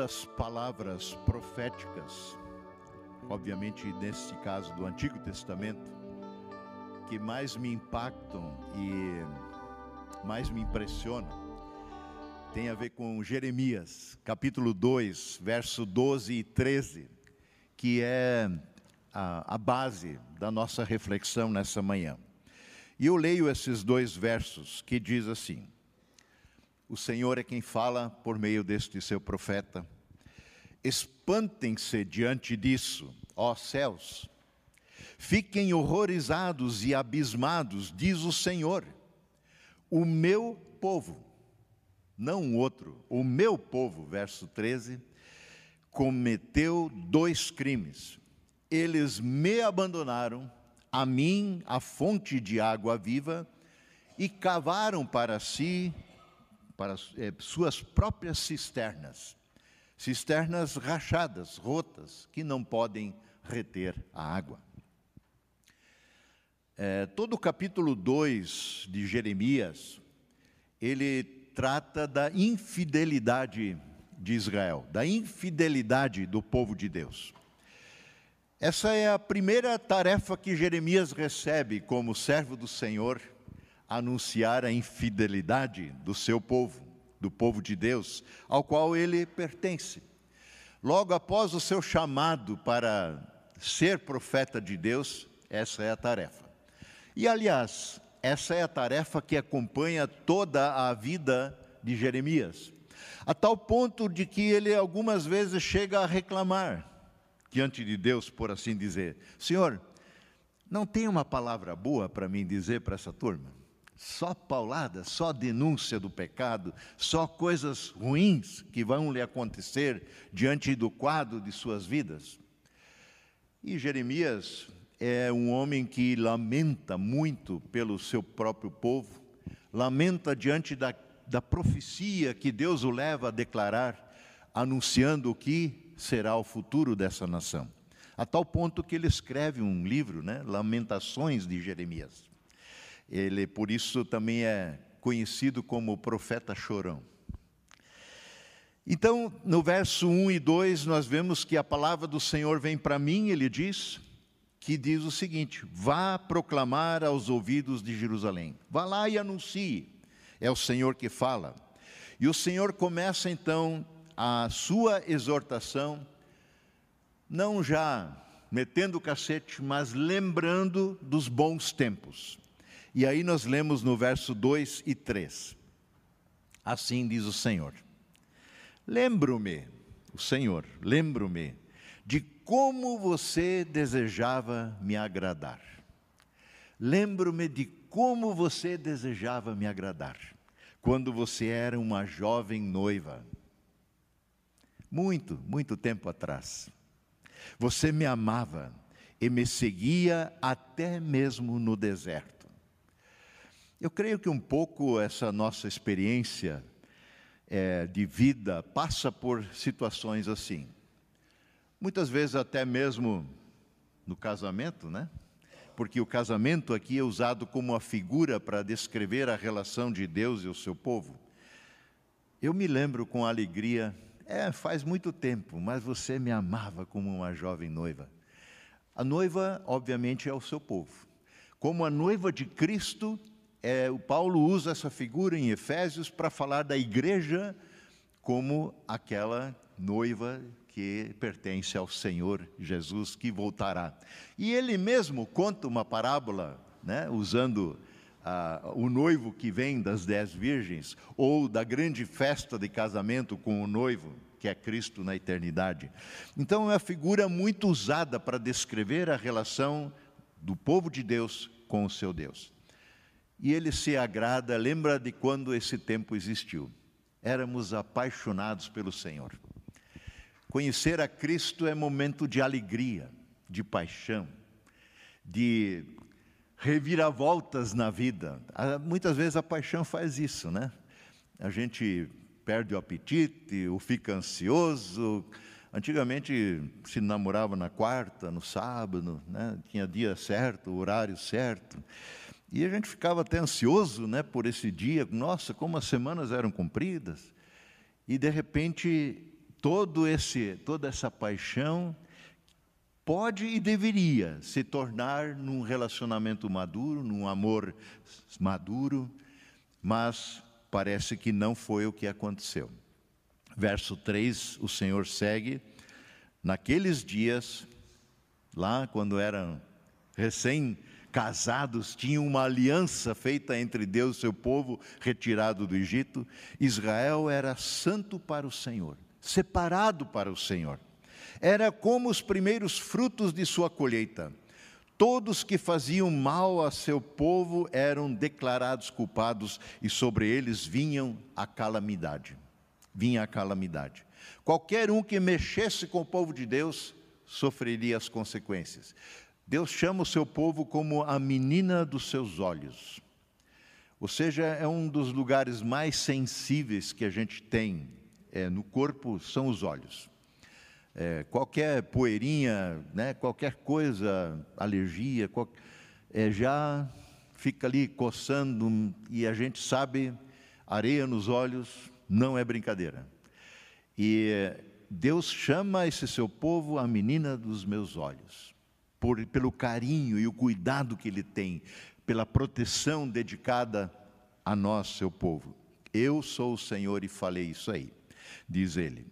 das palavras proféticas, obviamente nesse caso do Antigo Testamento, que mais me impactam e mais me impressionam, tem a ver com Jeremias, capítulo 2, verso 12 e 13, que é a, a base da nossa reflexão nessa manhã. E eu leio esses dois versos que diz assim: O Senhor é quem fala por meio deste seu profeta. Espantem-se diante disso, ó céus. Fiquem horrorizados e abismados, diz o Senhor. O meu povo, não o outro, o meu povo, verso 13, cometeu dois crimes. Eles me abandonaram a mim a fonte de água viva e cavaram para si, para é, suas próprias cisternas, cisternas rachadas, rotas, que não podem reter a água. É, todo o capítulo 2 de Jeremias, ele trata da infidelidade de Israel, da infidelidade do povo de Deus. Essa é a primeira tarefa que Jeremias recebe como servo do Senhor, anunciar a infidelidade do seu povo, do povo de Deus, ao qual ele pertence. Logo após o seu chamado para ser profeta de Deus, essa é a tarefa. E aliás, essa é a tarefa que acompanha toda a vida de Jeremias, a tal ponto de que ele algumas vezes chega a reclamar diante de Deus, por assim dizer: Senhor, não tem uma palavra boa para mim dizer para essa turma? Só paulada, só denúncia do pecado, só coisas ruins que vão lhe acontecer diante do quadro de suas vidas. E Jeremias é um homem que lamenta muito pelo seu próprio povo, lamenta diante da, da profecia que Deus o leva a declarar, anunciando o que será o futuro dessa nação. A tal ponto que ele escreve um livro, né, Lamentações de Jeremias. Ele, por isso, também é conhecido como profeta chorão. Então, no verso 1 e 2, nós vemos que a palavra do Senhor vem para mim, ele diz, que diz o seguinte: Vá proclamar aos ouvidos de Jerusalém, vá lá e anuncie, é o Senhor que fala. E o Senhor começa então a sua exortação, não já metendo o cacete, mas lembrando dos bons tempos. E aí nós lemos no verso 2 e 3. Assim diz o Senhor: Lembro-me, o Senhor, lembro-me de como você desejava me agradar. Lembro-me de como você desejava me agradar, quando você era uma jovem noiva muito, muito tempo atrás. Você me amava e me seguia até mesmo no deserto. Eu creio que um pouco essa nossa experiência é, de vida passa por situações assim. Muitas vezes até mesmo no casamento, né? Porque o casamento aqui é usado como uma figura para descrever a relação de Deus e o seu povo. Eu me lembro com alegria é, faz muito tempo, mas você me amava como uma jovem noiva. A noiva, obviamente, é o seu povo. Como a noiva de Cristo, é, o Paulo usa essa figura em Efésios para falar da igreja como aquela noiva que pertence ao Senhor Jesus que voltará. E ele mesmo conta uma parábola, né, usando ah, o noivo que vem das dez virgens, ou da grande festa de casamento com o noivo, que é Cristo na eternidade. Então, é uma figura muito usada para descrever a relação do povo de Deus com o seu Deus. E ele se agrada, lembra de quando esse tempo existiu. Éramos apaixonados pelo Senhor. Conhecer a Cristo é momento de alegria, de paixão, de reviravoltas na vida. Ah, muitas vezes a paixão faz isso, né? A gente perde o apetite, ou fica ansioso. Antigamente se namorava na quarta, no sábado, né? tinha dia certo, horário certo. E a gente ficava até ansioso né, por esse dia. Nossa, como as semanas eram compridas. E de repente todo esse, toda essa paixão pode e deveria se tornar num relacionamento maduro, num amor maduro, mas parece que não foi o que aconteceu. Verso 3, o Senhor segue: Naqueles dias, lá quando eram recém-casados, tinham uma aliança feita entre Deus e seu povo retirado do Egito. Israel era santo para o Senhor, separado para o Senhor era como os primeiros frutos de sua colheita. Todos que faziam mal a seu povo eram declarados culpados e sobre eles vinham a calamidade. Vinha a calamidade. Qualquer um que mexesse com o povo de Deus sofreria as consequências. Deus chama o seu povo como a menina dos seus olhos. Ou seja, é um dos lugares mais sensíveis que a gente tem é, no corpo são os olhos é, qualquer poeirinha, né, qualquer coisa, alergia, qual, é, já fica ali coçando e a gente sabe, areia nos olhos não é brincadeira. E Deus chama esse seu povo a menina dos meus olhos, por, pelo carinho e o cuidado que ele tem, pela proteção dedicada a nós, seu povo. Eu sou o Senhor e falei isso aí, diz ele.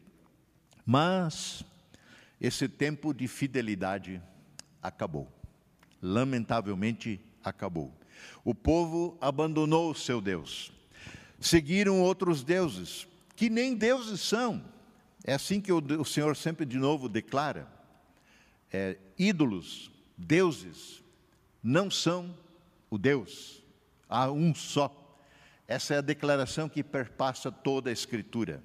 Mas esse tempo de fidelidade acabou. Lamentavelmente acabou. O povo abandonou o seu Deus. Seguiram outros deuses, que nem deuses são. É assim que o, Senhor sempre de novo declara. É, ídolos, deuses, não são o Deus. Há um só. Essa é a declaração que perpassa toda a Escritura.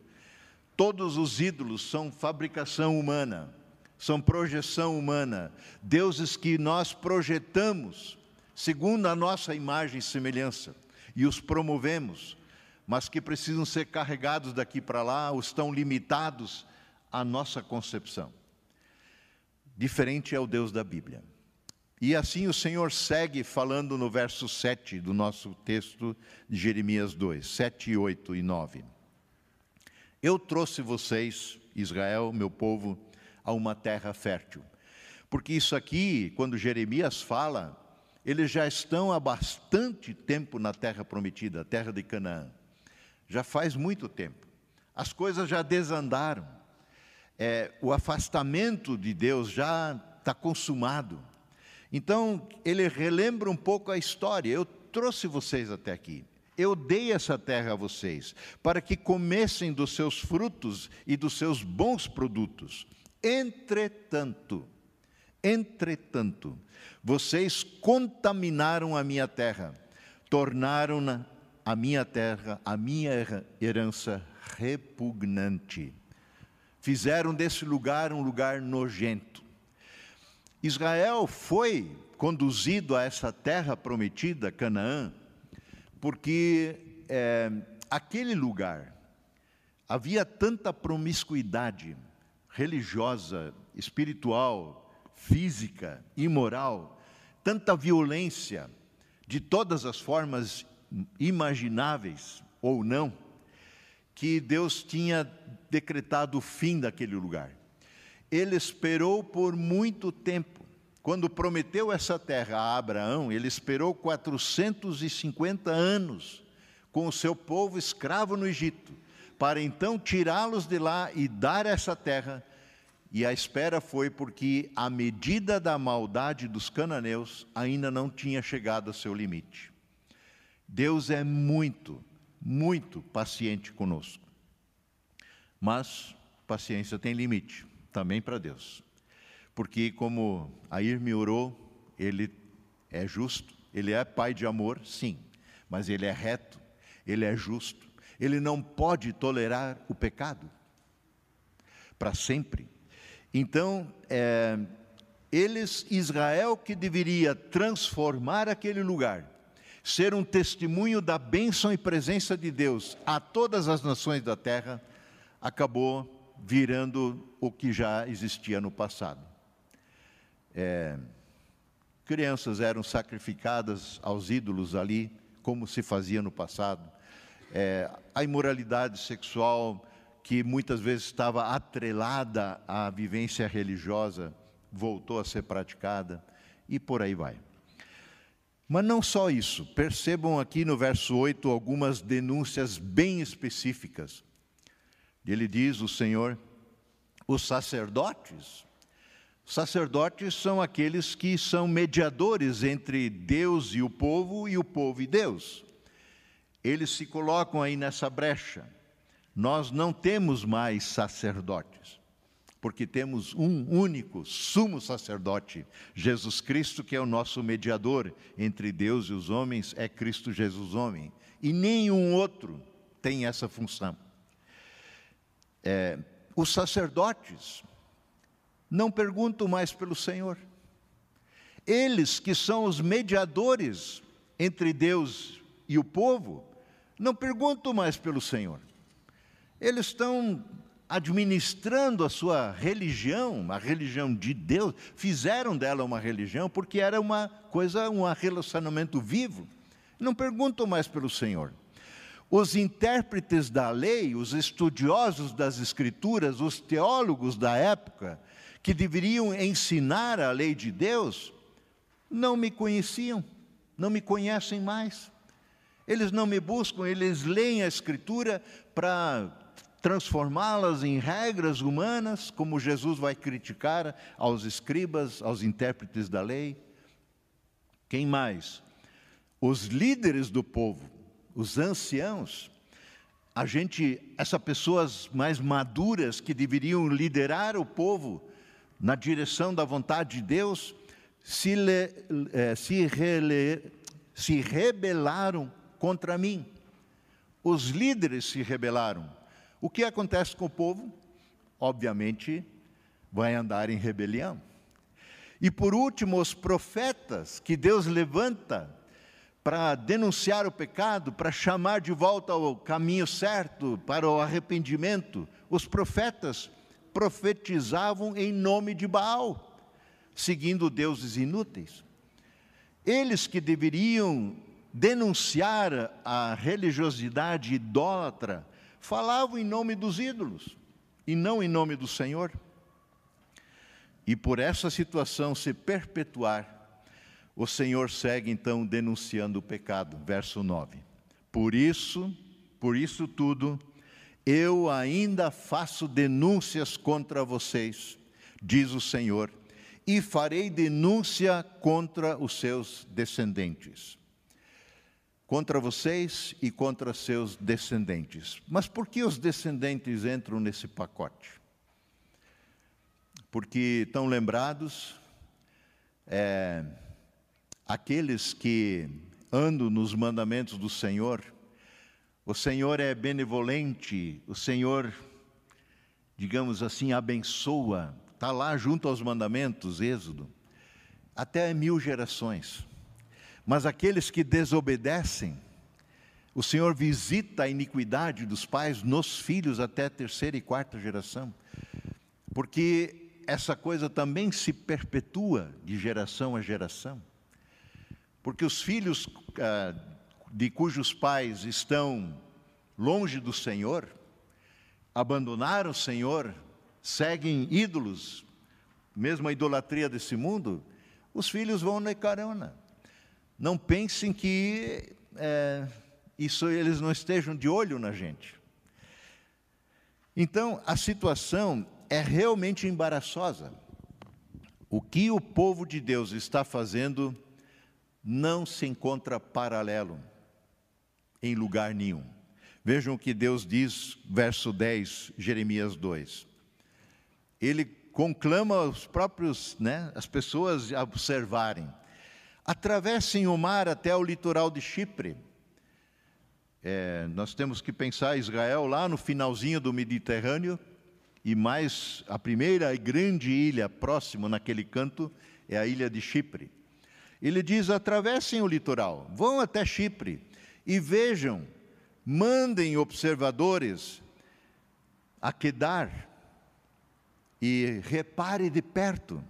Todos os ídolos são fabricação humana, são projeção humana, deuses que nós projetamos segundo a nossa imagem e semelhança e os promovemos, mas que precisam ser carregados daqui para lá, ou estão limitados à nossa concepção. Diferente é o Deus da Bíblia. E assim o Senhor segue falando no verso 7 do nosso texto de Jeremias 2, 7, 8 e 9. Eu trouxe vocês, Israel, meu povo, a uma terra fértil. Porque isso aqui, quando Jeremias fala, eles já estão há bastante tempo na terra prometida, a terra de Canaã. Já faz muito tempo. As coisas já desandaram. É, o afastamento de Deus já está consumado. Então, ele relembra um pouco a história. Eu trouxe vocês até aqui. Eu dei essa terra a vocês, para que comessem dos seus frutos e dos seus bons produtos. Entretanto, entretanto, vocês contaminaram a minha terra, tornaram a minha terra, a minha herança repugnante. Fizeram desse lugar um lugar nojento. Israel foi conduzido a essa terra prometida, Canaã, porque é, aquele lugar havia tanta promiscuidade religiosa, espiritual, física, imoral, tanta violência de todas as formas imagináveis ou não, que Deus tinha decretado o fim daquele lugar. Ele esperou por muito tempo quando prometeu essa terra a Abraão, ele esperou 450 anos com o seu povo escravo no Egito, para então tirá-los de lá e dar essa terra. E a espera foi porque a medida da maldade dos cananeus ainda não tinha chegado ao seu limite. Deus é muito, muito paciente conosco. Mas paciência tem limite, também para Deus porque como a Irme orou, ele é justo, ele é pai de amor, sim, mas ele é reto, ele é justo, ele não pode tolerar o pecado para sempre. Então, é, eles, Israel, que deveria transformar aquele lugar, ser um testemunho da bênção e presença de Deus a todas as nações da terra, acabou virando o que já existia no passado. É, crianças eram sacrificadas aos ídolos ali, como se fazia no passado. É, a imoralidade sexual que muitas vezes estava atrelada à vivência religiosa, voltou a ser praticada, e por aí vai. Mas não só isso, percebam aqui no verso 8 algumas denúncias bem específicas. Ele diz: o Senhor, os sacerdotes. Sacerdotes são aqueles que são mediadores entre Deus e o povo e o povo e Deus. Eles se colocam aí nessa brecha. Nós não temos mais sacerdotes porque temos um único sumo sacerdote, Jesus Cristo, que é o nosso mediador entre Deus e os homens, é Cristo Jesus homem. E nenhum outro tem essa função. É, os sacerdotes não perguntam mais pelo Senhor. Eles que são os mediadores entre Deus e o povo, não perguntam mais pelo Senhor. Eles estão administrando a sua religião, a religião de Deus, fizeram dela uma religião porque era uma coisa, um relacionamento vivo. Não perguntam mais pelo Senhor. Os intérpretes da lei, os estudiosos das Escrituras, os teólogos da época, que deveriam ensinar a lei de Deus, não me conheciam, não me conhecem mais. Eles não me buscam, eles leem a Escritura para transformá-las em regras humanas, como Jesus vai criticar aos escribas, aos intérpretes da lei. Quem mais? Os líderes do povo, os anciãos, a gente, essas pessoas mais maduras que deveriam liderar o povo na direção da vontade de Deus, se, le, eh, se, rele, se rebelaram contra mim. Os líderes se rebelaram. O que acontece com o povo? Obviamente, vai andar em rebelião. E por último, os profetas que Deus levanta para denunciar o pecado, para chamar de volta ao caminho certo, para o arrependimento. Os profetas profetizavam em nome de Baal, seguindo deuses inúteis. Eles que deveriam denunciar a religiosidade idólatra, falavam em nome dos ídolos e não em nome do Senhor. E por essa situação se perpetuar, o Senhor segue então denunciando o pecado, verso 9. Por isso, por isso tudo, eu ainda faço denúncias contra vocês, diz o Senhor, e farei denúncia contra os seus descendentes contra vocês e contra seus descendentes. Mas por que os descendentes entram nesse pacote? Porque estão lembrados é, aqueles que andam nos mandamentos do Senhor. O Senhor é benevolente, o Senhor, digamos assim, abençoa, está lá junto aos mandamentos, Êxodo, até mil gerações. Mas aqueles que desobedecem, o Senhor visita a iniquidade dos pais nos filhos até a terceira e quarta geração, porque essa coisa também se perpetua de geração a geração. Porque os filhos ah, de cujos pais estão longe do Senhor, abandonaram o Senhor, seguem ídolos, mesmo a idolatria desse mundo, os filhos vão na carona. Não pensem que é, isso eles não estejam de olho na gente. Então, a situação é realmente embaraçosa. O que o povo de Deus está fazendo não se encontra paralelo em lugar nenhum. Vejam o que Deus diz, verso 10, Jeremias 2. Ele conclama os próprios, né, as pessoas a observarem atravessem o mar até o litoral de Chipre. É, nós temos que pensar Israel lá no finalzinho do Mediterrâneo, e mais a primeira grande ilha próxima naquele canto é a ilha de Chipre. Ele diz: atravessem o litoral, vão até Chipre e vejam, mandem observadores a Quedar e repare de perto.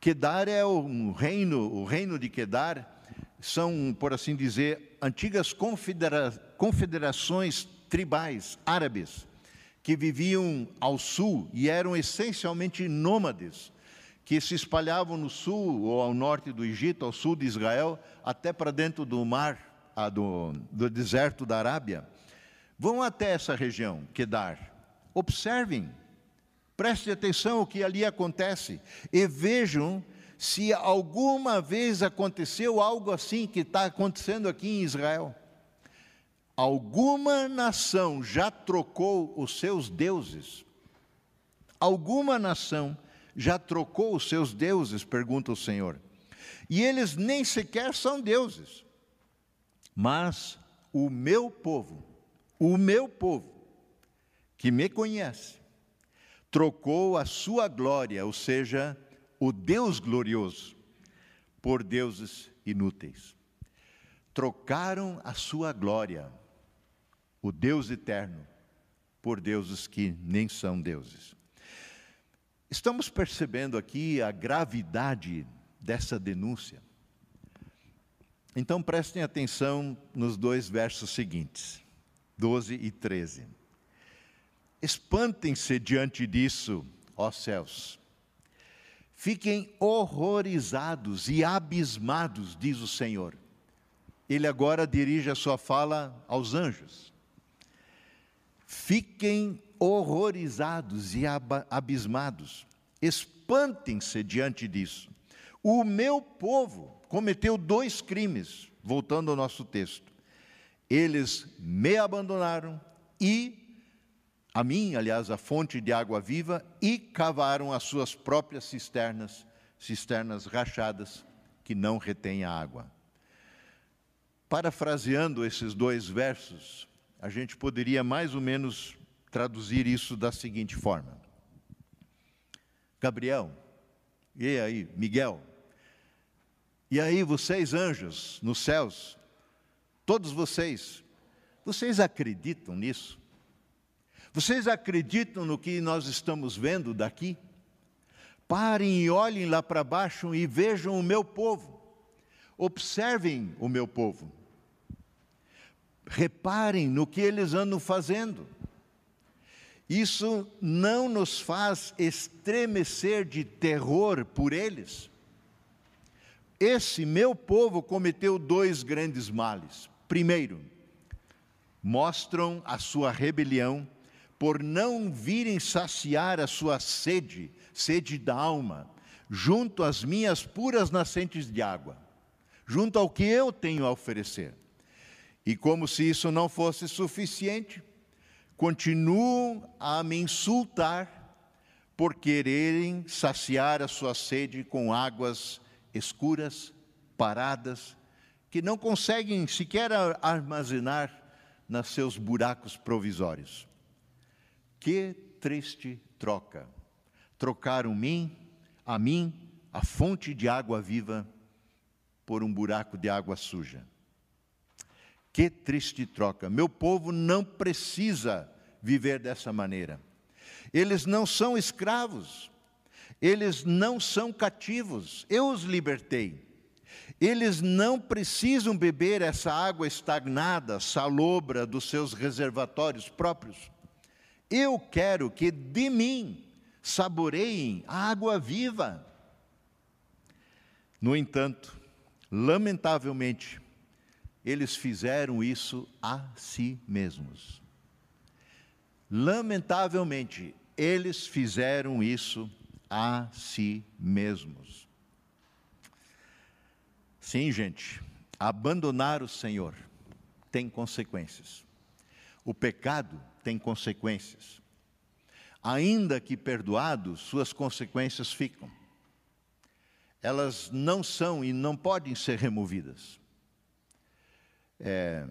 Quedar é um reino, o reino de Quedar são, por assim dizer, antigas confedera confederações tribais árabes que viviam ao sul e eram essencialmente nômades, que se espalhavam no sul ou ao norte do Egito, ao sul de Israel, até para dentro do mar, ah, do, do deserto da Arábia. Vão até essa região, Kedar. Observem, prestem atenção ao que ali acontece e vejam se alguma vez aconteceu algo assim que está acontecendo aqui em Israel. Alguma nação já trocou os seus deuses? Alguma nação já trocou os seus deuses? Pergunta o Senhor. E eles nem sequer são deuses. Mas o meu povo, o meu povo, que me conhece, trocou a sua glória, ou seja, o Deus glorioso por deuses inúteis. Trocaram a sua glória, o Deus eterno, por deuses que nem são deuses. Estamos percebendo aqui a gravidade dessa denúncia. Então prestem atenção nos dois versos seguintes, 12 e 13. Espantem-se diante disso, ó céus, Fiquem horrorizados e abismados, diz o Senhor. Ele agora dirige a sua fala aos anjos. Fiquem horrorizados e abismados, espantem-se diante disso. O meu povo cometeu dois crimes, voltando ao nosso texto. Eles me abandonaram e a mim, aliás, a fonte de água viva, e cavaram as suas próprias cisternas, cisternas rachadas, que não retêm a água. Parafraseando esses dois versos, a gente poderia mais ou menos traduzir isso da seguinte forma: Gabriel, e aí, Miguel, e aí vocês anjos nos céus, todos vocês, vocês acreditam nisso? Vocês acreditam no que nós estamos vendo daqui? Parem e olhem lá para baixo e vejam o meu povo. Observem o meu povo. Reparem no que eles andam fazendo. Isso não nos faz estremecer de terror por eles. Esse meu povo cometeu dois grandes males. Primeiro, mostram a sua rebelião por não virem saciar a sua sede, sede da alma, junto às minhas puras nascentes de água, junto ao que eu tenho a oferecer. E como se isso não fosse suficiente, continuam a me insultar por quererem saciar a sua sede com águas escuras, paradas, que não conseguem sequer armazenar nos seus buracos provisórios. Que triste troca. Trocaram mim, a mim, a fonte de água viva, por um buraco de água suja. Que triste troca. Meu povo não precisa viver dessa maneira. Eles não são escravos. Eles não são cativos. Eu os libertei. Eles não precisam beber essa água estagnada, salobra dos seus reservatórios próprios. Eu quero que de mim saboreiem a água viva. No entanto, lamentavelmente, eles fizeram isso a si mesmos. Lamentavelmente, eles fizeram isso a si mesmos. Sim, gente, abandonar o Senhor tem consequências. O pecado tem consequências. Ainda que perdoado, suas consequências ficam. Elas não são e não podem ser removidas. É,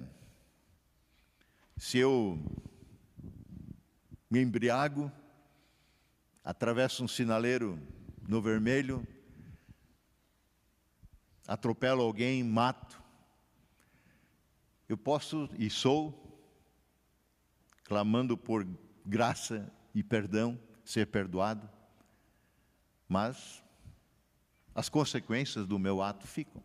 se eu me embriago, atravesso um sinaleiro no vermelho, atropelo alguém, mato, eu posso e sou clamando por graça e perdão, ser perdoado, mas as consequências do meu ato ficam.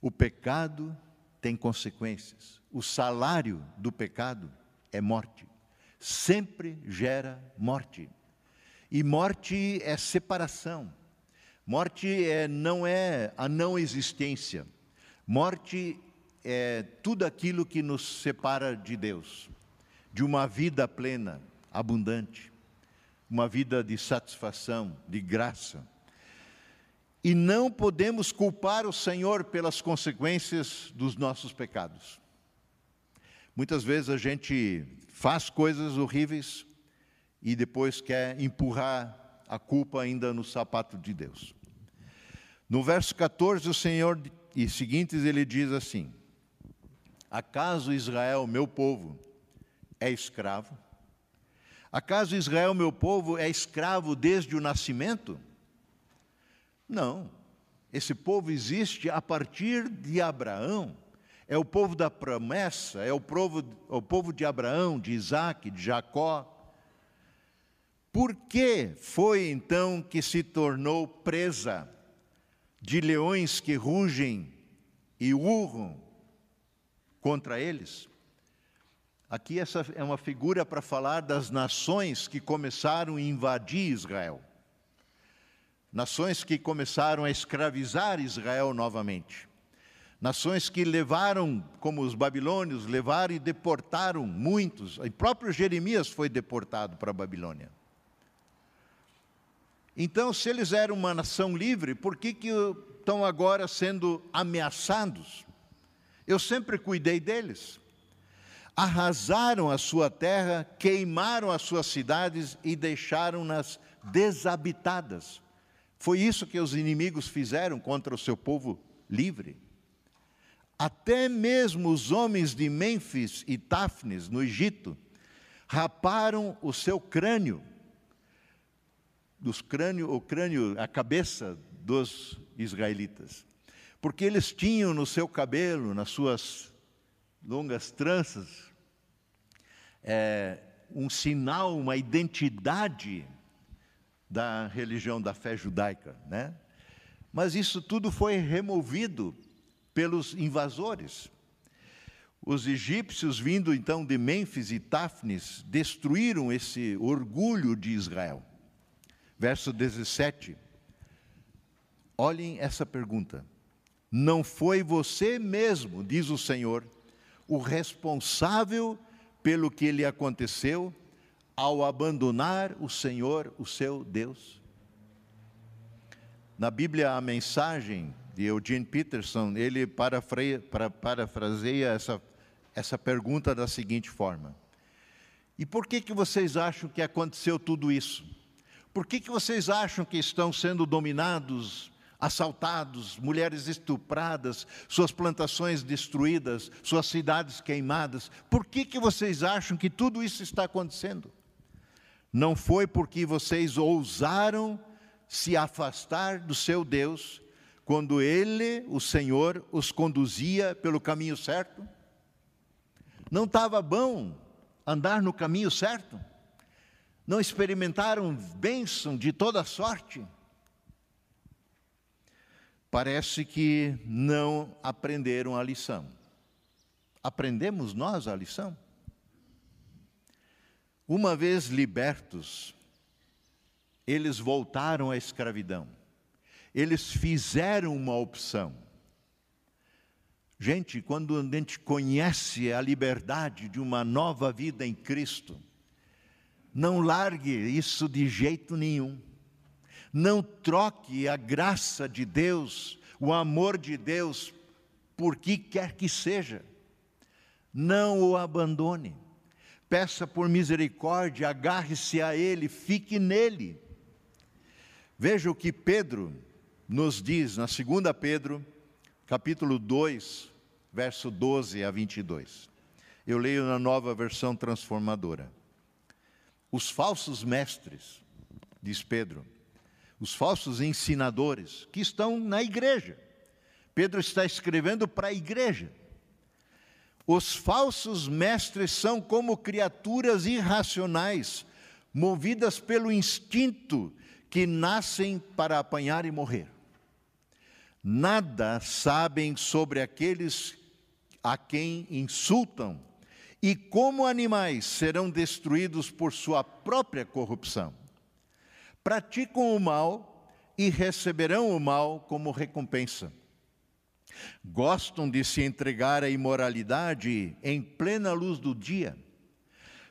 O pecado tem consequências. O salário do pecado é morte. sempre gera morte. E morte é separação. Morte é, não é a não existência. Morte é tudo aquilo que nos separa de Deus, de uma vida plena, abundante, uma vida de satisfação, de graça. E não podemos culpar o Senhor pelas consequências dos nossos pecados. Muitas vezes a gente faz coisas horríveis e depois quer empurrar a culpa ainda no sapato de Deus. No verso 14, o Senhor e seguintes ele diz assim: Acaso Israel, meu povo, é escravo? Acaso Israel, meu povo, é escravo desde o nascimento? Não. Esse povo existe a partir de Abraão. É o povo da promessa, é o povo, é o povo de Abraão, de Isaac, de Jacó. Por que foi então que se tornou presa de leões que rugem e urram contra eles? Aqui essa é uma figura para falar das nações que começaram a invadir Israel. Nações que começaram a escravizar Israel novamente. Nações que levaram, como os babilônios, levaram e deportaram muitos. O próprio Jeremias foi deportado para a Babilônia. Então, se eles eram uma nação livre, por que, que estão agora sendo ameaçados? Eu sempre cuidei deles. Arrasaram a sua terra, queimaram as suas cidades e deixaram-nas desabitadas. Foi isso que os inimigos fizeram contra o seu povo livre. Até mesmo os homens de Mênfis e Tafnes, no Egito, raparam o seu crânio dos crânio, o crânio, a cabeça dos israelitas. Porque eles tinham no seu cabelo, nas suas longas tranças, é, um sinal, uma identidade da religião da fé judaica, né? Mas isso tudo foi removido pelos invasores. Os egípcios, vindo então de Mênfis e Tafnis, destruíram esse orgulho de Israel verso 17. Olhem essa pergunta. Não foi você mesmo, diz o Senhor, o responsável pelo que lhe aconteceu ao abandonar o Senhor, o seu Deus? Na Bíblia, a mensagem de Eugene Peterson, ele parafraseia essa, essa pergunta da seguinte forma: E por que, que vocês acham que aconteceu tudo isso? Por que, que vocês acham que estão sendo dominados, assaltados, mulheres estupradas, suas plantações destruídas, suas cidades queimadas? Por que, que vocês acham que tudo isso está acontecendo? Não foi porque vocês ousaram se afastar do seu Deus quando Ele, o Senhor, os conduzia pelo caminho certo? Não estava bom andar no caminho certo? não experimentaram bênção de toda sorte? Parece que não aprenderam a lição. Aprendemos nós a lição? Uma vez libertos, eles voltaram à escravidão. Eles fizeram uma opção. Gente, quando a gente conhece a liberdade de uma nova vida em Cristo, não largue isso de jeito nenhum. Não troque a graça de Deus, o amor de Deus, por que quer que seja. Não o abandone. Peça por misericórdia, agarre-se a Ele, fique nele. Veja o que Pedro nos diz na 2 Pedro, capítulo 2, verso 12 a 22. Eu leio na nova versão transformadora. Os falsos mestres, diz Pedro, os falsos ensinadores que estão na igreja. Pedro está escrevendo para a igreja. Os falsos mestres são como criaturas irracionais, movidas pelo instinto que nascem para apanhar e morrer. Nada sabem sobre aqueles a quem insultam e como animais serão destruídos por sua própria corrupção. Praticam o mal e receberão o mal como recompensa. Gostam de se entregar à imoralidade em plena luz do dia.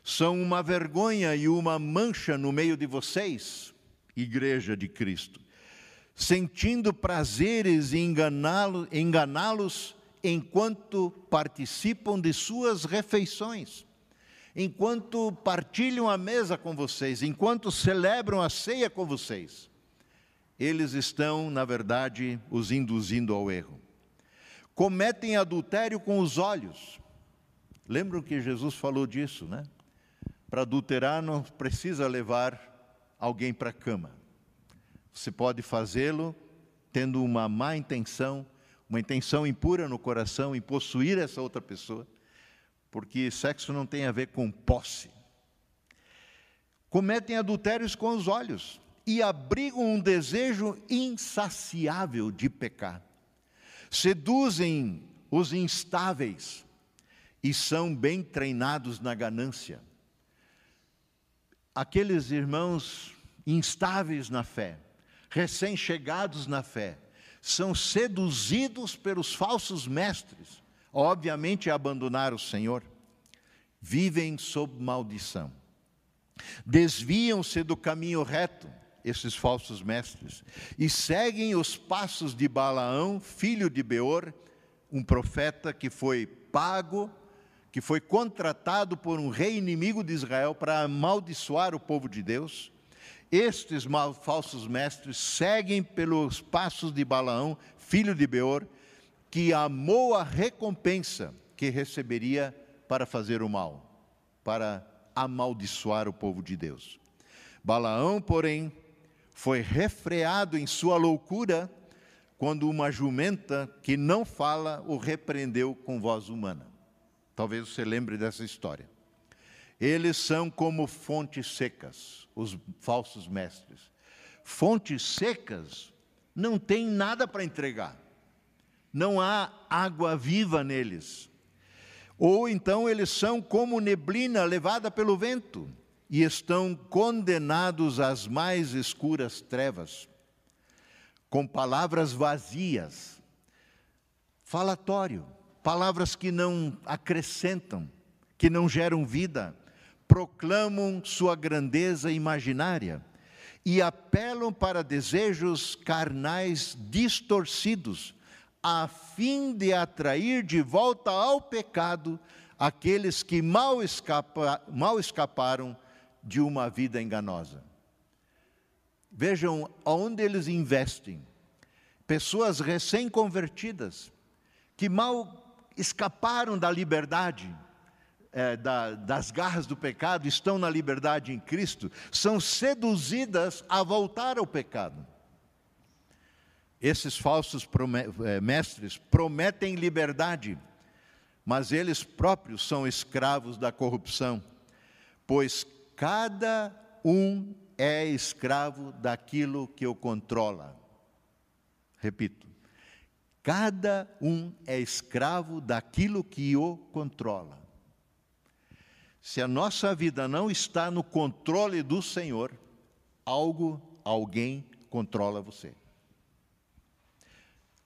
São uma vergonha e uma mancha no meio de vocês, Igreja de Cristo, sentindo prazeres em enganá-los enganá enquanto participam de suas refeições, enquanto partilham a mesa com vocês, enquanto celebram a ceia com vocês. Eles estão, na verdade, os induzindo ao erro. Cometem adultério com os olhos. Lembram que Jesus falou disso, né? Para adulterar não precisa levar alguém para a cama. Você pode fazê-lo tendo uma má intenção, uma intenção impura no coração em possuir essa outra pessoa, porque sexo não tem a ver com posse. Cometem adultérios com os olhos e abrigam um desejo insaciável de pecar. Seduzem os instáveis e são bem treinados na ganância. Aqueles irmãos instáveis na fé, recém-chegados na fé, são seduzidos pelos falsos mestres, obviamente a abandonar o Senhor, vivem sob maldição. Desviam-se do caminho reto, esses falsos mestres, e seguem os passos de Balaão, filho de Beor, um profeta que foi pago, que foi contratado por um rei inimigo de Israel para amaldiçoar o povo de Deus estes falsos mestres seguem pelos passos de Balaão, filho de Beor, que amou a recompensa que receberia para fazer o mal, para amaldiçoar o povo de Deus. Balaão, porém, foi refreado em sua loucura quando uma jumenta que não fala o repreendeu com voz humana. Talvez você lembre dessa história. Eles são como fontes secas, os falsos mestres. Fontes secas não têm nada para entregar. Não há água viva neles. Ou então eles são como neblina levada pelo vento e estão condenados às mais escuras trevas, com palavras vazias, falatório, palavras que não acrescentam, que não geram vida proclamam sua grandeza imaginária e apelam para desejos carnais distorcidos, a fim de atrair de volta ao pecado aqueles que mal, escapa, mal escaparam de uma vida enganosa. Vejam aonde eles investem. Pessoas recém-convertidas, que mal escaparam da liberdade, é, da, das garras do pecado, estão na liberdade em Cristo, são seduzidas a voltar ao pecado. Esses falsos é, mestres prometem liberdade, mas eles próprios são escravos da corrupção, pois cada um é escravo daquilo que o controla. Repito, cada um é escravo daquilo que o controla. Se a nossa vida não está no controle do Senhor, algo, alguém controla você.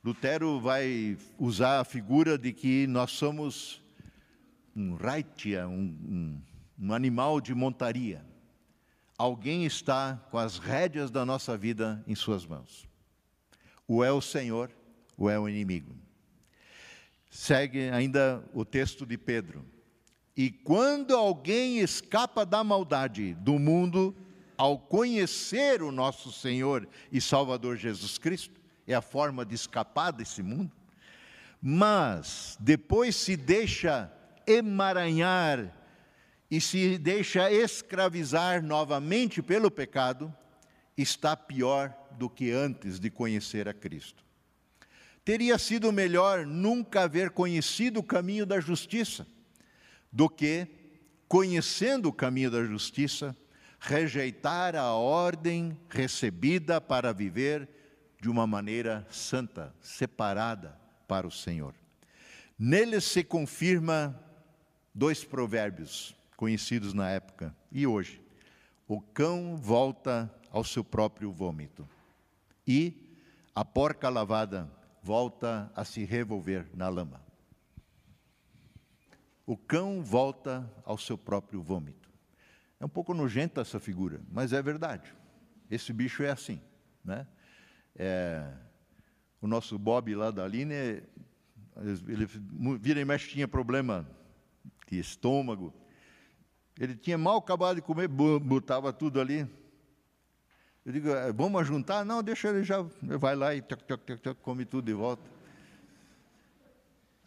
Lutero vai usar a figura de que nós somos um raitia, um, um, um animal de montaria. Alguém está com as rédeas da nossa vida em suas mãos. Ou é o Senhor, ou é o inimigo. Segue ainda o texto de Pedro. E quando alguém escapa da maldade do mundo, ao conhecer o nosso Senhor e Salvador Jesus Cristo, é a forma de escapar desse mundo, mas depois se deixa emaranhar e se deixa escravizar novamente pelo pecado, está pior do que antes de conhecer a Cristo. Teria sido melhor nunca haver conhecido o caminho da justiça do que, conhecendo o caminho da justiça, rejeitar a ordem recebida para viver de uma maneira santa, separada para o Senhor. Nele se confirma dois provérbios conhecidos na época e hoje. O cão volta ao seu próprio vômito e a porca lavada volta a se revolver na lama. O cão volta ao seu próprio vômito. É um pouco nojenta essa figura, mas é verdade. Esse bicho é assim, né? É, o nosso Bob lá da Aline, ele vira e mexe tinha problema de estômago. Ele tinha mal acabado de comer, botava tudo ali. Eu digo, é, vamos juntar? Não, deixa ele já, vai lá e toc, toc, toc, come tudo de volta.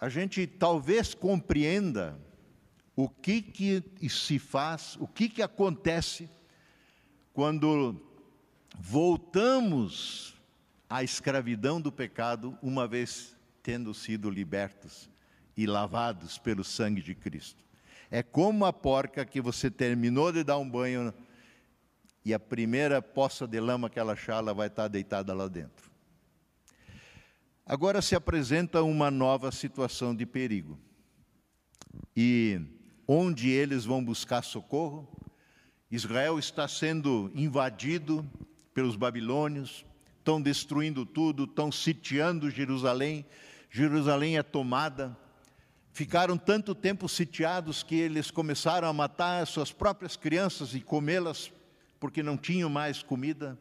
A gente talvez compreenda o que, que se faz, o que, que acontece quando voltamos à escravidão do pecado, uma vez tendo sido libertos e lavados pelo sangue de Cristo. É como a porca que você terminou de dar um banho e a primeira poça de lama que ela achar, ela vai estar deitada lá dentro. Agora se apresenta uma nova situação de perigo. E onde eles vão buscar socorro? Israel está sendo invadido pelos babilônios, estão destruindo tudo, estão sitiando Jerusalém. Jerusalém é tomada. Ficaram tanto tempo sitiados que eles começaram a matar suas próprias crianças e comê-las porque não tinham mais comida.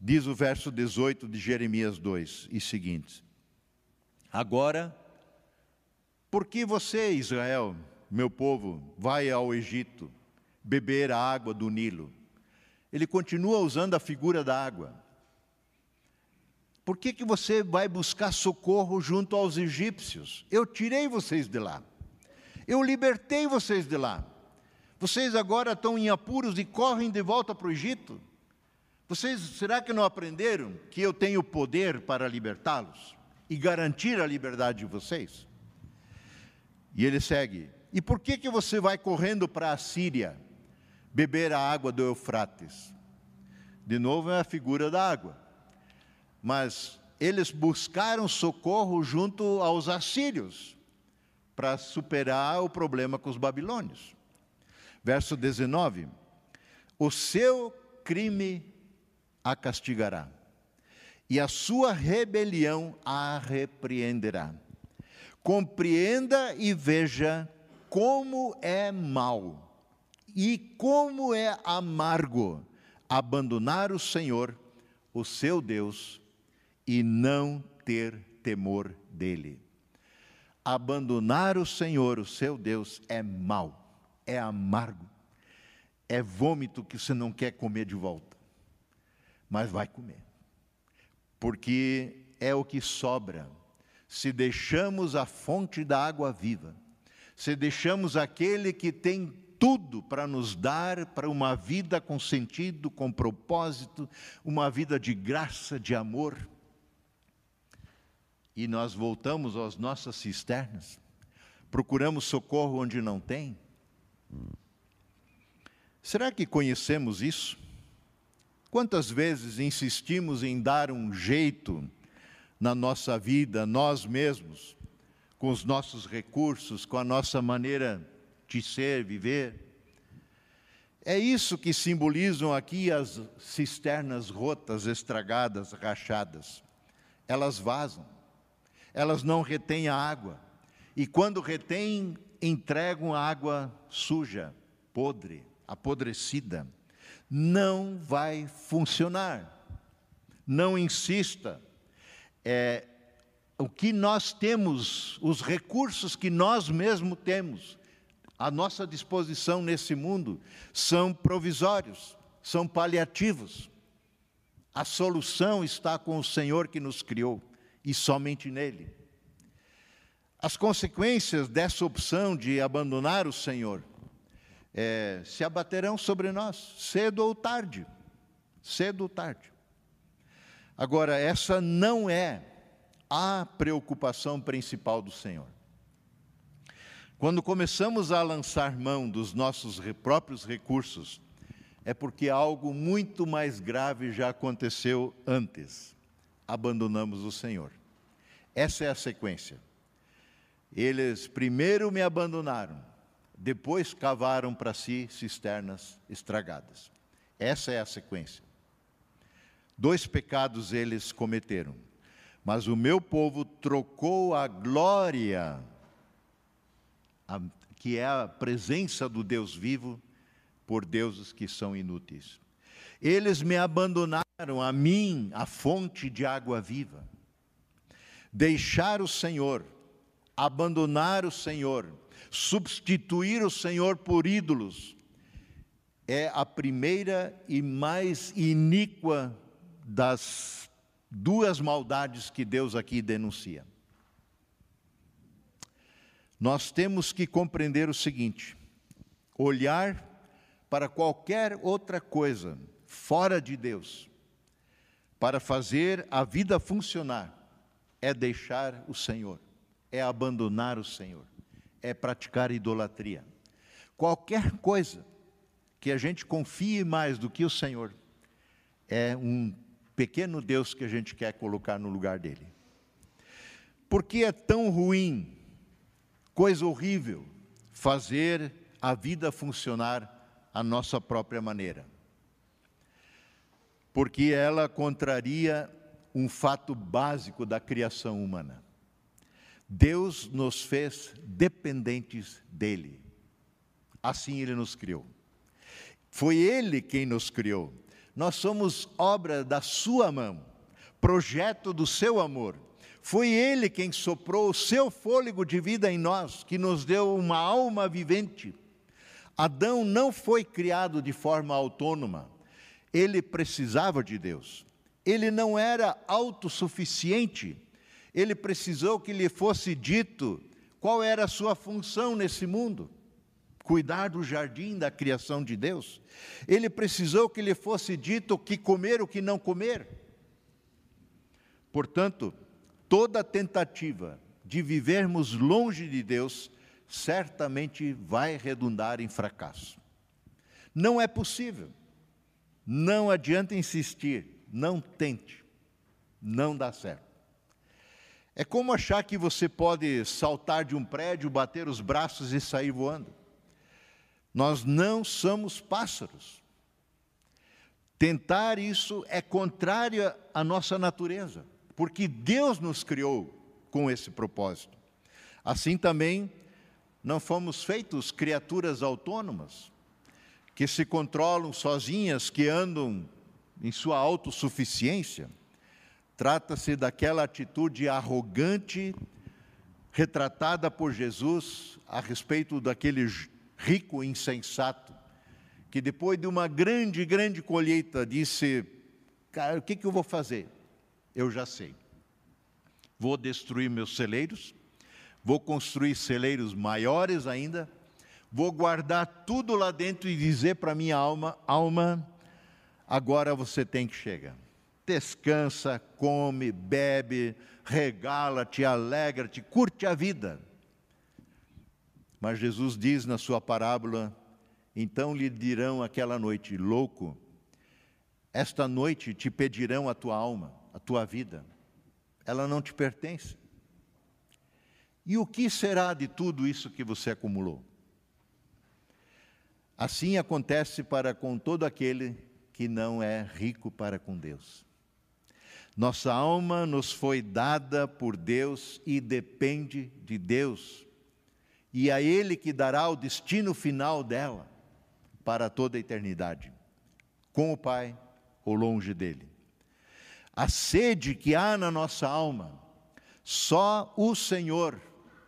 Diz o verso 18 de Jeremias 2 e seguintes: Agora, por que você, Israel, meu povo, vai ao Egito beber a água do Nilo? Ele continua usando a figura da água. Por que, que você vai buscar socorro junto aos egípcios? Eu tirei vocês de lá. Eu libertei vocês de lá. Vocês agora estão em apuros e correm de volta para o Egito? Vocês, será que não aprenderam que eu tenho poder para libertá-los e garantir a liberdade de vocês? E ele segue: E por que que você vai correndo para a Síria beber a água do Eufrates? De novo é a figura da água mas eles buscaram socorro junto aos assírios para superar o problema com os babilônios. Verso 19: O seu crime a castigará, e a sua rebelião a repreenderá. Compreenda e veja como é mal e como é amargo abandonar o Senhor, o seu Deus, e não ter temor dele. Abandonar o Senhor, o seu Deus, é mal, é amargo, é vômito que você não quer comer de volta, mas vai comer, porque é o que sobra. Se deixamos a fonte da água viva, se deixamos aquele que tem tudo para nos dar para uma vida com sentido, com propósito, uma vida de graça, de amor, e nós voltamos às nossas cisternas, procuramos socorro onde não tem? Será que conhecemos isso? Quantas vezes insistimos em dar um jeito na nossa vida, nós mesmos, com os nossos recursos, com a nossa maneira de ser, viver? É isso que simbolizam aqui as cisternas rotas, estragadas, rachadas. Elas vazam elas não retêm a água. E quando retêm, entregam água suja, podre, apodrecida. Não vai funcionar. Não insista. É, o que nós temos, os recursos que nós mesmos temos à nossa disposição nesse mundo, são provisórios, são paliativos. A solução está com o Senhor que nos criou e somente nele. As consequências dessa opção de abandonar o Senhor é, se abaterão sobre nós, cedo ou tarde. Cedo ou tarde. Agora, essa não é a preocupação principal do Senhor. Quando começamos a lançar mão dos nossos próprios recursos, é porque algo muito mais grave já aconteceu antes abandonamos o Senhor. Essa é a sequência. Eles primeiro me abandonaram, depois cavaram para si cisternas estragadas. Essa é a sequência. Dois pecados eles cometeram, mas o meu povo trocou a glória, a, que é a presença do Deus vivo, por deuses que são inúteis. Eles me abandonaram a mim, a fonte de água viva. Deixar o Senhor, abandonar o Senhor, substituir o Senhor por ídolos, é a primeira e mais iníqua das duas maldades que Deus aqui denuncia. Nós temos que compreender o seguinte: olhar para qualquer outra coisa fora de Deus, para fazer a vida funcionar, é deixar o Senhor, é abandonar o Senhor, é praticar idolatria. Qualquer coisa que a gente confie mais do que o Senhor é um pequeno Deus que a gente quer colocar no lugar dele. Porque é tão ruim, coisa horrível, fazer a vida funcionar a nossa própria maneira. Porque ela contraria um fato básico da criação humana. Deus nos fez dependentes dele. Assim ele nos criou. Foi ele quem nos criou. Nós somos obra da sua mão, projeto do seu amor. Foi ele quem soprou o seu fôlego de vida em nós, que nos deu uma alma vivente Adão não foi criado de forma autônoma, ele precisava de Deus. Ele não era autossuficiente, ele precisou que lhe fosse dito qual era a sua função nesse mundo cuidar do jardim da criação de Deus. Ele precisou que lhe fosse dito o que comer, o que não comer. Portanto, toda tentativa de vivermos longe de Deus certamente vai redundar em fracasso. Não é possível. Não adianta insistir, não tente. Não dá certo. É como achar que você pode saltar de um prédio, bater os braços e sair voando. Nós não somos pássaros. Tentar isso é contrário à nossa natureza, porque Deus nos criou com esse propósito. Assim também não fomos feitos criaturas autônomas, que se controlam sozinhas, que andam em sua autossuficiência. Trata-se daquela atitude arrogante retratada por Jesus a respeito daquele rico insensato, que depois de uma grande, grande colheita disse: Cara, o que, que eu vou fazer? Eu já sei. Vou destruir meus celeiros, vou construir celeiros maiores ainda, vou guardar tudo lá dentro e dizer para minha alma: alma, agora você tem que chegar. Descansa, come, bebe, regala-te, alegra-te, curte a vida. Mas Jesus diz na sua parábola: então lhe dirão aquela noite, louco, esta noite te pedirão a tua alma, a tua vida, ela não te pertence. E o que será de tudo isso que você acumulou? Assim acontece para com todo aquele que não é rico para com Deus. Nossa alma nos foi dada por Deus e depende de Deus, e a Ele que dará o destino final dela para toda a eternidade, com o Pai ou longe dele. A sede que há na nossa alma, só o Senhor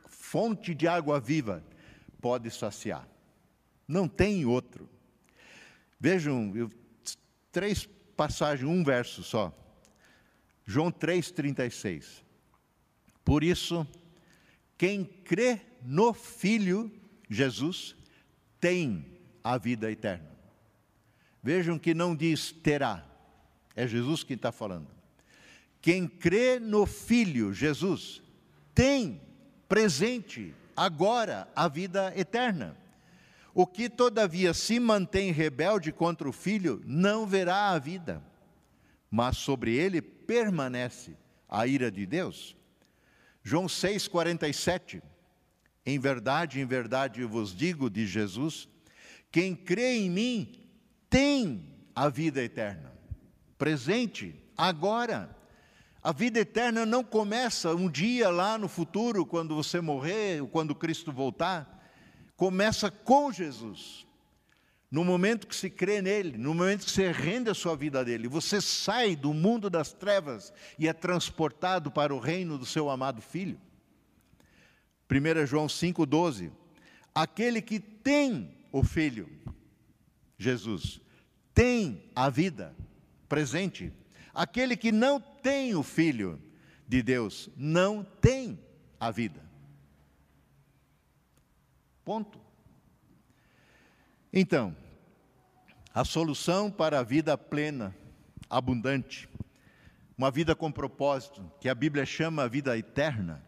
fonte de água viva, pode saciar. Não tem outro. Vejam, eu, três passagens, um verso só. João 3,36. Por isso, quem crê no Filho Jesus tem a vida eterna. Vejam que não diz terá, é Jesus quem está falando. Quem crê no Filho Jesus tem presente, agora, a vida eterna. O que, todavia, se mantém rebelde contra o filho, não verá a vida, mas sobre ele permanece a ira de Deus. João 6,47, Em verdade, em verdade vos digo, de Jesus, quem crê em mim tem a vida eterna. Presente, agora. A vida eterna não começa um dia lá no futuro, quando você morrer, ou quando Cristo voltar. Começa com Jesus. No momento que se crê nele, no momento que você rende a sua vida dele, você sai do mundo das trevas e é transportado para o reino do seu amado filho. 1 João 5,12. Aquele que tem o Filho, Jesus, tem a vida presente. Aquele que não tem o Filho de Deus, não tem a vida. Ponto. Então, a solução para a vida plena, abundante, uma vida com propósito, que a Bíblia chama vida eterna,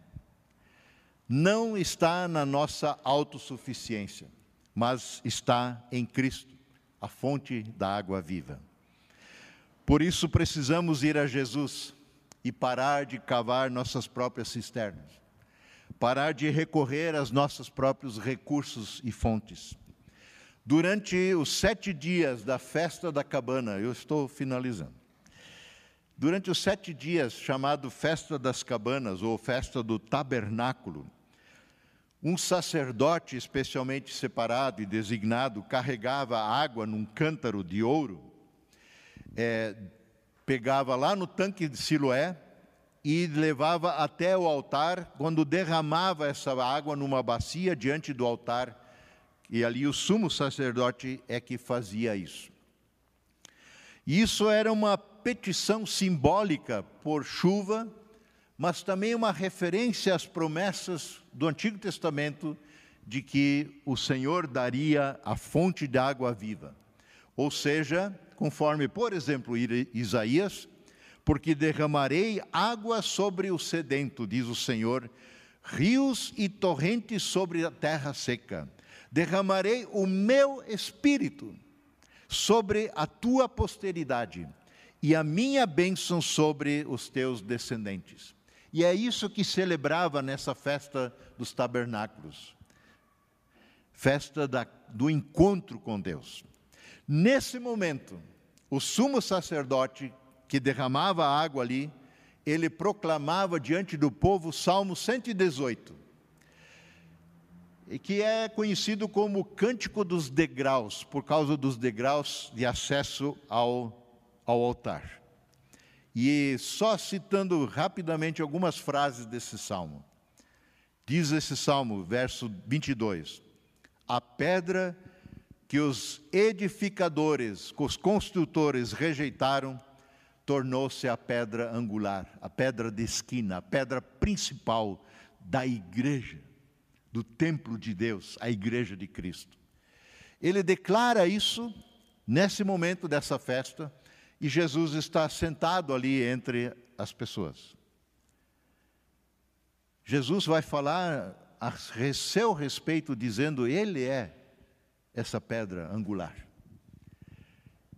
não está na nossa autossuficiência, mas está em Cristo, a fonte da água viva. Por isso precisamos ir a Jesus e parar de cavar nossas próprias cisternas, parar de recorrer aos nossos próprios recursos e fontes. Durante os sete dias da festa da cabana, eu estou finalizando. Durante os sete dias, chamado Festa das Cabanas ou Festa do Tabernáculo, um sacerdote especialmente separado e designado carregava água num cântaro de ouro, é, pegava lá no tanque de Siloé e levava até o altar, quando derramava essa água numa bacia diante do altar, e ali o sumo sacerdote é que fazia isso. Isso era uma petição simbólica por chuva mas também uma referência às promessas do Antigo Testamento de que o Senhor daria a fonte de água viva. Ou seja, conforme, por exemplo, Isaías, porque derramarei água sobre o sedento, diz o Senhor, rios e torrentes sobre a terra seca. Derramarei o meu espírito sobre a tua posteridade e a minha bênção sobre os teus descendentes. E é isso que celebrava nessa festa dos tabernáculos festa da, do encontro com Deus. Nesse momento, o sumo sacerdote que derramava água ali, ele proclamava diante do povo o Salmo 118, e que é conhecido como Cântico dos Degraus, por causa dos degraus de acesso ao, ao altar. E só citando rapidamente algumas frases desse salmo. Diz esse salmo, verso 22: A pedra que os edificadores, os construtores rejeitaram, tornou-se a pedra angular, a pedra de esquina, a pedra principal da igreja, do templo de Deus, a igreja de Cristo. Ele declara isso nesse momento dessa festa, e Jesus está sentado ali entre as pessoas. Jesus vai falar a seu respeito, dizendo: Ele é essa pedra angular.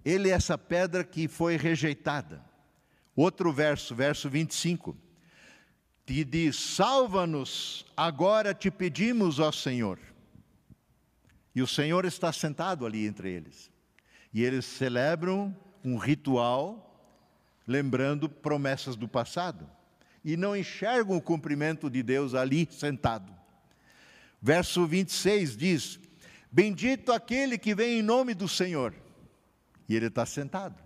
Ele é essa pedra que foi rejeitada. Outro verso, verso 25, que diz: Salva-nos, agora te pedimos, ó Senhor. E o Senhor está sentado ali entre eles. E eles celebram um ritual, lembrando promessas do passado, e não enxergam o cumprimento de Deus ali sentado. Verso 26 diz: Bendito aquele que vem em nome do Senhor, e ele está sentado.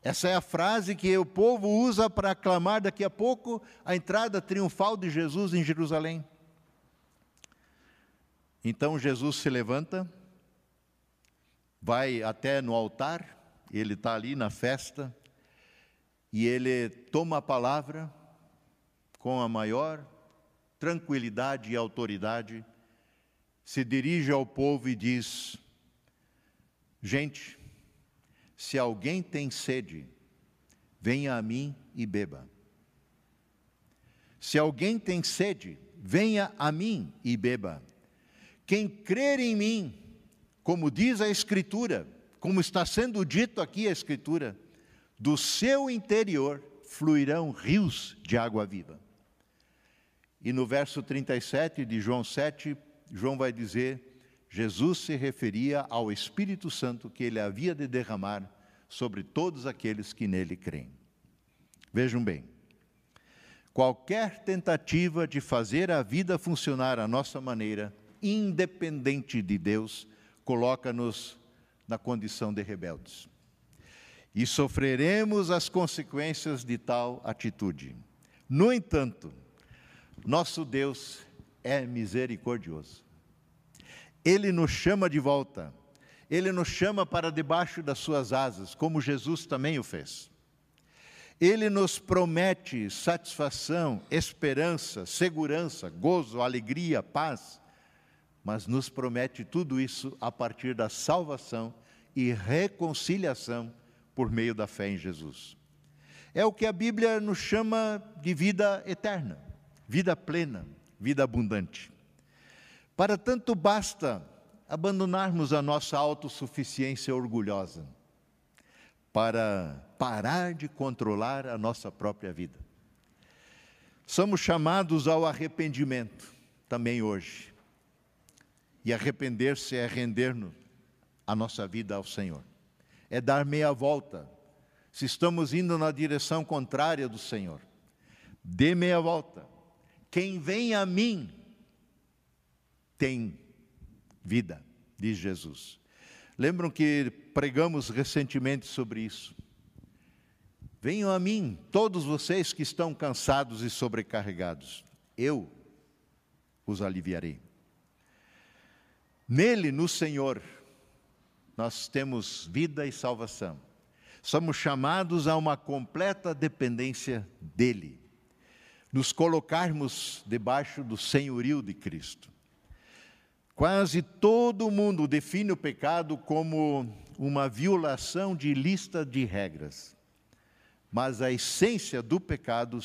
Essa é a frase que o povo usa para aclamar daqui a pouco a entrada triunfal de Jesus em Jerusalém. Então Jesus se levanta, vai até no altar, ele está ali na festa e ele toma a palavra com a maior tranquilidade e autoridade, se dirige ao povo e diz: Gente, se alguém tem sede, venha a mim e beba. Se alguém tem sede, venha a mim e beba. Quem crer em mim, como diz a Escritura, como está sendo dito aqui a Escritura, do seu interior fluirão rios de água viva. E no verso 37 de João 7, João vai dizer: Jesus se referia ao Espírito Santo que ele havia de derramar sobre todos aqueles que nele creem. Vejam bem, qualquer tentativa de fazer a vida funcionar à nossa maneira, independente de Deus, coloca-nos na condição de rebeldes. E sofreremos as consequências de tal atitude. No entanto, nosso Deus é misericordioso. Ele nos chama de volta. Ele nos chama para debaixo das suas asas, como Jesus também o fez. Ele nos promete satisfação, esperança, segurança, gozo, alegria, paz, mas nos promete tudo isso a partir da salvação e reconciliação por meio da fé em Jesus. É o que a Bíblia nos chama de vida eterna vida plena, vida abundante. Para tanto, basta abandonarmos a nossa autossuficiência orgulhosa para parar de controlar a nossa própria vida. Somos chamados ao arrependimento também hoje. E arrepender-se é render-nos a nossa vida ao Senhor. É dar meia volta. Se estamos indo na direção contrária do Senhor, dê meia volta quem vem a mim tem vida, diz Jesus. Lembram que pregamos recentemente sobre isso? Venham a mim, todos vocês que estão cansados e sobrecarregados, eu os aliviarei. Nele, no Senhor, nós temos vida e salvação. Somos chamados a uma completa dependência dEle nos colocarmos debaixo do senhorio de Cristo. Quase todo mundo define o pecado como uma violação de lista de regras. Mas a essência do pecado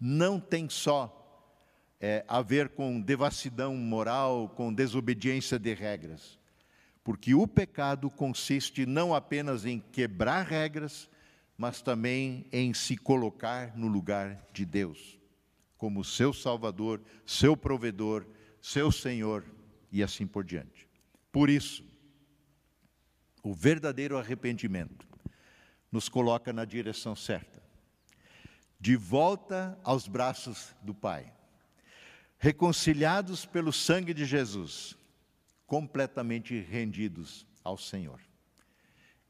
não tem só é, a ver com devassidão moral, com desobediência de regras. Porque o pecado consiste não apenas em quebrar regras, mas também em se colocar no lugar de Deus como seu Salvador, seu provedor, seu Senhor e assim por diante. Por isso, o verdadeiro arrependimento nos coloca na direção certa, de volta aos braços do Pai, reconciliados pelo sangue de Jesus, completamente rendidos ao Senhor.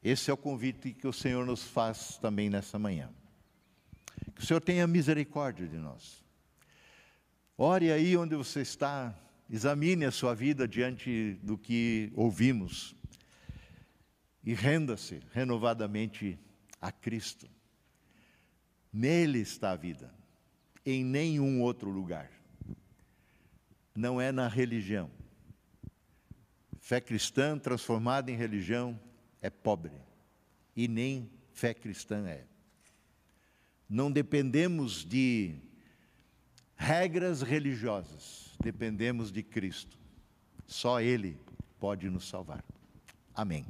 Esse é o convite que o Senhor nos faz também nessa manhã. Que o Senhor tenha misericórdia de nós Ore aí onde você está, examine a sua vida diante do que ouvimos e renda-se renovadamente a Cristo. Nele está a vida, em nenhum outro lugar. Não é na religião. Fé cristã transformada em religião é pobre, e nem fé cristã é. Não dependemos de regras religiosas, dependemos de Cristo. Só Ele pode nos salvar. Amém.